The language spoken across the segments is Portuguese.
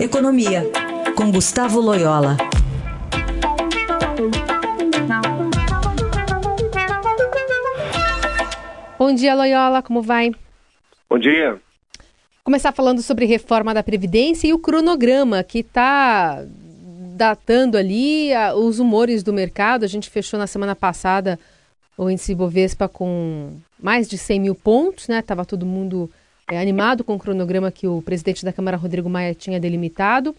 Economia, com Gustavo Loyola. Bom dia, Loyola, como vai? Bom dia. Começar falando sobre reforma da Previdência e o cronograma que está datando ali a, os humores do mercado. A gente fechou na semana passada o índice Bovespa com mais de 100 mil pontos, né? Tava todo mundo é, animado com o cronograma que o presidente da Câmara, Rodrigo Maia, tinha delimitado.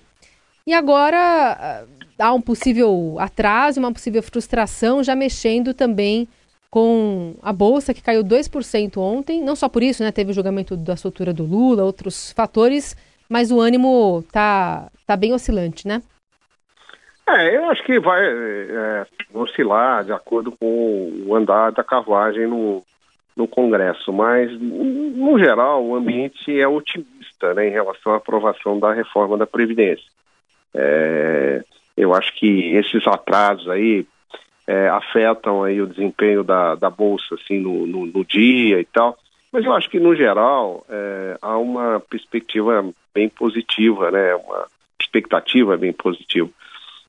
E agora ah, há um possível atraso, uma possível frustração, já mexendo também com a Bolsa, que caiu 2% ontem. Não só por isso, né? Teve o julgamento da soltura do Lula, outros fatores, mas o ânimo tá, tá bem oscilante, né? É, eu acho que vai é, oscilar de acordo com o andar da carruagem no, no Congresso, mas, no geral, o ambiente é otimista né, em relação à aprovação da reforma da Previdência. É, eu acho que esses atrasos aí é, afetam aí o desempenho da, da Bolsa assim, no, no, no dia e tal, mas eu acho que, no geral, é, há uma perspectiva bem positiva, né, uma expectativa bem positiva.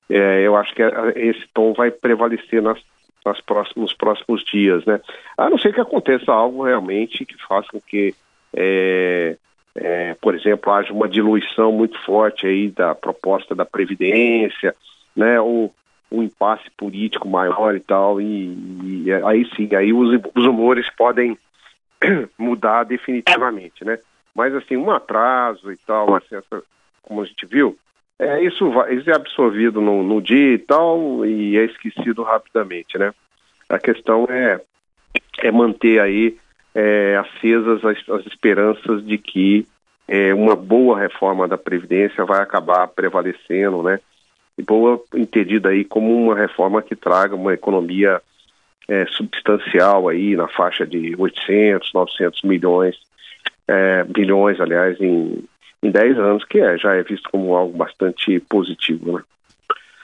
É, eu acho que esse tom vai prevalecer nas nas próximos, nos próximos dias, né? A não ser que aconteça algo realmente que faça com que, é, é, por exemplo, haja uma diluição muito forte aí da proposta da Previdência, né? Ou um impasse político maior e tal, e, e aí sim, aí os, os humores podem mudar definitivamente, né? Mas assim, um atraso e tal, assim, essa, como a gente viu, é, isso, vai, isso é absorvido no, no dia e tal e é esquecido rapidamente, né? A questão é, é manter aí é, acesas as, as, esperanças de que é, uma boa reforma da Previdência vai acabar prevalecendo, né? E boa entendida aí como uma reforma que traga uma economia é, substancial aí na faixa de 800, 900 milhões, é, bilhões, aliás, em, em 10 anos, que é, já é visto como algo bastante positivo. Né?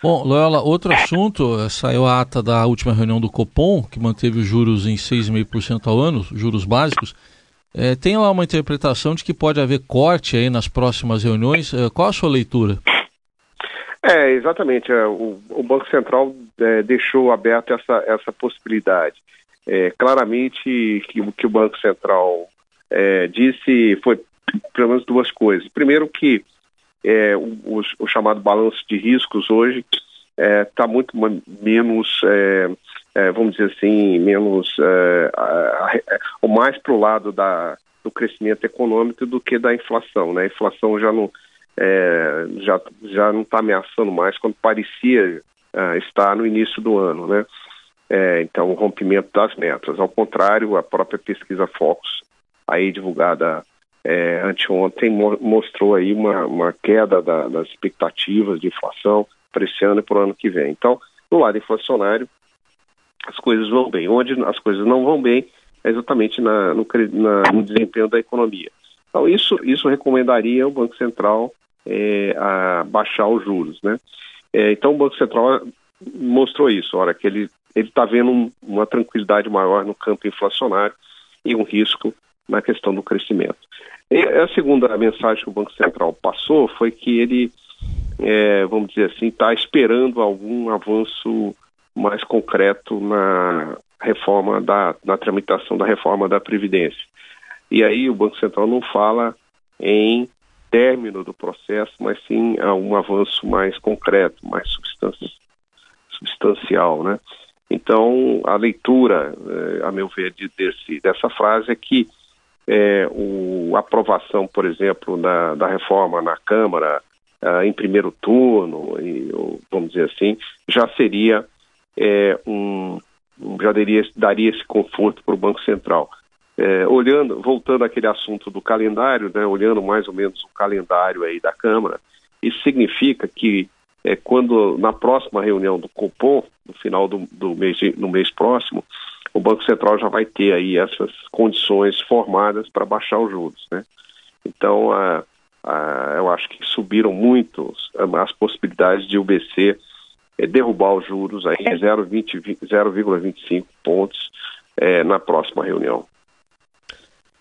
Bom, Loyola, outro assunto, saiu a ata da última reunião do Copom, que manteve os juros em 6,5% ao ano, juros básicos. É, tem lá uma interpretação de que pode haver corte aí nas próximas reuniões. É, qual a sua leitura? É, exatamente. É, o, o, Banco Central é, deixou aberta essa, essa possibilidade. É, claramente que o que o Banco Central disse foi pelo menos duas coisas. Primeiro que é, o, o, chamado balanço de riscos hoje está é, tá muito menos, é, é, vamos dizer assim, menos, é, ou mais para o lado da, do crescimento econômico do que da inflação. Né? A inflação já não é, já, já não está ameaçando mais quando parecia estar no início do ano. Né? então, o rompimento das metas. Ao contrário, a própria pesquisa Focus, aí divulgada é, anteontem mo mostrou aí uma, uma queda da, das expectativas de inflação para esse ano e para o ano que vem. Então, no lado inflacionário, as coisas vão bem. Onde as coisas não vão bem é exatamente na, no, na, no desempenho da economia. Então, isso, isso recomendaria o Banco Central é, a baixar os juros, né? É, então, o Banco Central mostrou isso, hora que ele está vendo um, uma tranquilidade maior no campo inflacionário e um risco na questão do crescimento. E a segunda mensagem que o Banco Central passou foi que ele, é, vamos dizer assim, está esperando algum avanço mais concreto na reforma da na tramitação da reforma da Previdência. E aí o Banco Central não fala em término do processo, mas sim a um avanço mais concreto, mais substancial, né? Então, a leitura, eh, a meu ver, de, desse, dessa frase é que é, o, a aprovação, por exemplo, da, da reforma na Câmara uh, em primeiro turno, e, vamos dizer assim, já seria é, um, já daria, daria esse conforto para o Banco Central. É, olhando, voltando àquele assunto do calendário, né, olhando mais ou menos o calendário aí da Câmara, isso significa que é, quando na próxima reunião do Copom, no final do, do mês, no mês próximo, o Banco Central já vai ter aí essas condições formadas para baixar os juros, né? Então, a, a, eu acho que subiram muito as possibilidades de o BC é, derrubar os juros aí em 0,25 pontos é, na próxima reunião.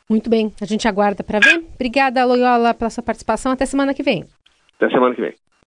Muito bem, a gente aguarda para ver. Obrigada, Loyola, pela sua participação. Até semana que vem. Até semana que vem.